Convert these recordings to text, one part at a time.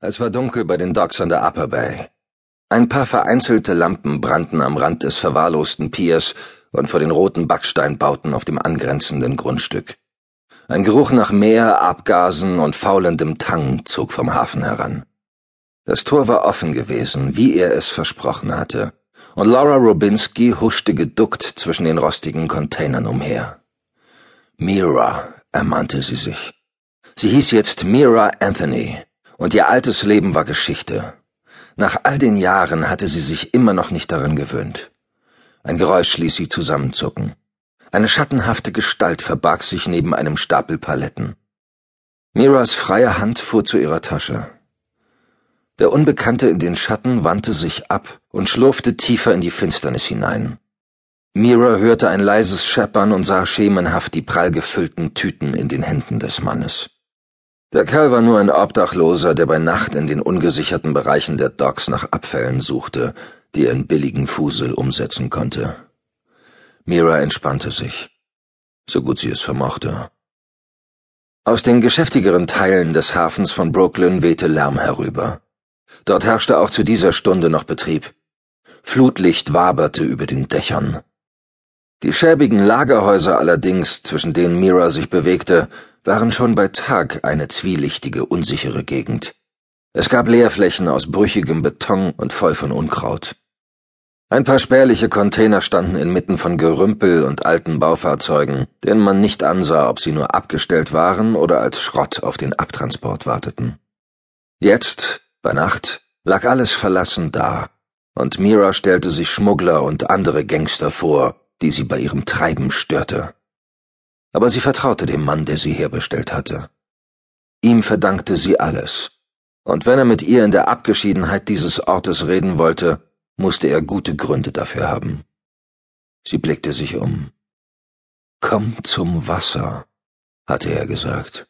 Es war dunkel bei den Docks an der Upper Bay. Ein paar vereinzelte Lampen brannten am Rand des verwahrlosten Piers und vor den roten Backsteinbauten auf dem angrenzenden Grundstück. Ein Geruch nach Meer, Abgasen und faulendem Tang zog vom Hafen heran. Das Tor war offen gewesen, wie er es versprochen hatte, und Laura Robinski huschte geduckt zwischen den rostigen Containern umher. Mira, ermahnte sie sich. Sie hieß jetzt Mira Anthony und ihr altes Leben war Geschichte. Nach all den Jahren hatte sie sich immer noch nicht daran gewöhnt. Ein Geräusch ließ sie zusammenzucken. Eine schattenhafte Gestalt verbarg sich neben einem Stapel Paletten. Miras freie Hand fuhr zu ihrer Tasche. Der Unbekannte in den Schatten wandte sich ab und schlurfte tiefer in die Finsternis hinein. Mira hörte ein leises Scheppern und sah schemenhaft die prall gefüllten Tüten in den Händen des Mannes. Der Kerl war nur ein Obdachloser, der bei Nacht in den ungesicherten Bereichen der Docks nach Abfällen suchte, die er in billigen Fusel umsetzen konnte. Mira entspannte sich, so gut sie es vermochte. Aus den geschäftigeren Teilen des Hafens von Brooklyn wehte Lärm herüber. Dort herrschte auch zu dieser Stunde noch Betrieb. Flutlicht waberte über den Dächern. Die schäbigen Lagerhäuser allerdings, zwischen denen Mira sich bewegte, waren schon bei Tag eine zwielichtige, unsichere Gegend. Es gab Leerflächen aus brüchigem Beton und voll von Unkraut. Ein paar spärliche Container standen inmitten von Gerümpel und alten Baufahrzeugen, denen man nicht ansah, ob sie nur abgestellt waren oder als Schrott auf den Abtransport warteten. Jetzt, bei Nacht, lag alles verlassen da, und Mira stellte sich Schmuggler und andere Gangster vor, die sie bei ihrem Treiben störte. Aber sie vertraute dem Mann, der sie herbestellt hatte. Ihm verdankte sie alles, und wenn er mit ihr in der Abgeschiedenheit dieses Ortes reden wollte, musste er gute Gründe dafür haben. Sie blickte sich um. Komm zum Wasser, hatte er gesagt.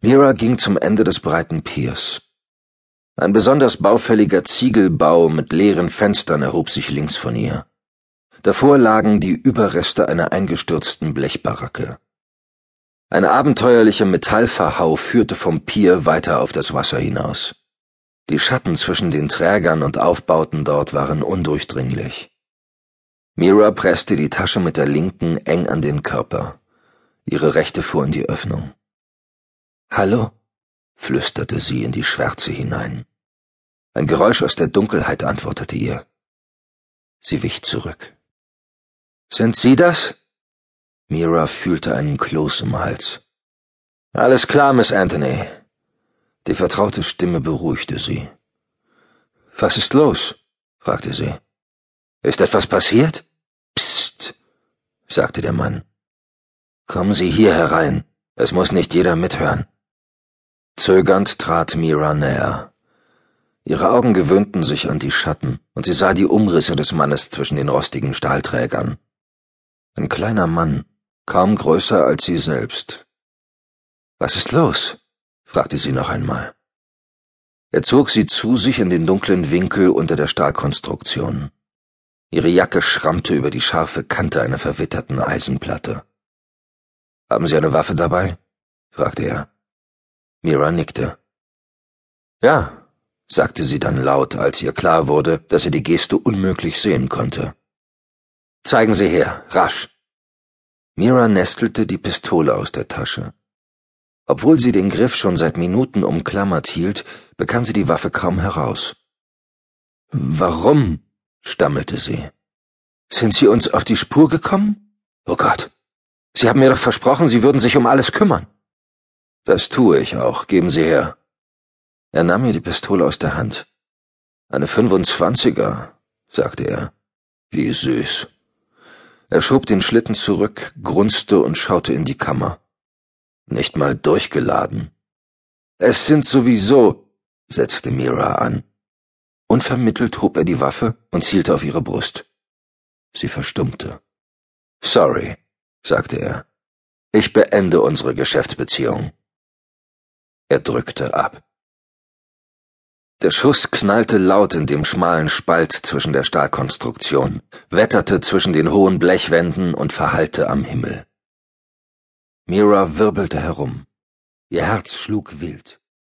Mira ging zum Ende des breiten Piers. Ein besonders baufälliger Ziegelbau mit leeren Fenstern erhob sich links von ihr. Davor lagen die Überreste einer eingestürzten Blechbaracke. Ein abenteuerlicher Metallverhau führte vom Pier weiter auf das Wasser hinaus. Die Schatten zwischen den Trägern und Aufbauten dort waren undurchdringlich. Mira presste die Tasche mit der linken eng an den Körper. Ihre rechte fuhr in die Öffnung. Hallo? flüsterte sie in die Schwärze hinein. Ein Geräusch aus der Dunkelheit antwortete ihr. Sie wich zurück. Sind Sie das? Mira fühlte einen Kloß im Hals. Alles klar, Miss Anthony. Die vertraute Stimme beruhigte sie. Was ist los? fragte sie. Ist etwas passiert? Psst, sagte der Mann. Kommen Sie hier herein. Es muss nicht jeder mithören. Zögernd trat Mira näher. Ihre Augen gewöhnten sich an die Schatten, und sie sah die Umrisse des Mannes zwischen den rostigen Stahlträgern. Ein kleiner Mann, kaum größer als sie selbst. Was ist los? fragte sie noch einmal. Er zog sie zu sich in den dunklen Winkel unter der Stahlkonstruktion. Ihre Jacke schrammte über die scharfe Kante einer verwitterten Eisenplatte. Haben Sie eine Waffe dabei? fragte er. Mira nickte. Ja, sagte sie dann laut, als ihr klar wurde, dass er die Geste unmöglich sehen konnte. Zeigen Sie her, rasch. Mira nestelte die Pistole aus der Tasche. Obwohl sie den Griff schon seit Minuten umklammert hielt, bekam sie die Waffe kaum heraus. Warum? stammelte sie. Sind Sie uns auf die Spur gekommen? Oh Gott. Sie haben mir doch versprochen, Sie würden sich um alles kümmern. Das tue ich auch. Geben Sie her. Er nahm mir die Pistole aus der Hand. Eine 25er, sagte er. Wie süß. Er schob den Schlitten zurück, grunzte und schaute in die Kammer. Nicht mal durchgeladen. Es sind sowieso, setzte Mira an. Unvermittelt hob er die Waffe und zielte auf ihre Brust. Sie verstummte. Sorry, sagte er. Ich beende unsere Geschäftsbeziehung. Er drückte ab. Der Schuss knallte laut in dem schmalen Spalt zwischen der Stahlkonstruktion, wetterte zwischen den hohen Blechwänden und verhallte am Himmel. Mira wirbelte herum. Ihr Herz schlug wild.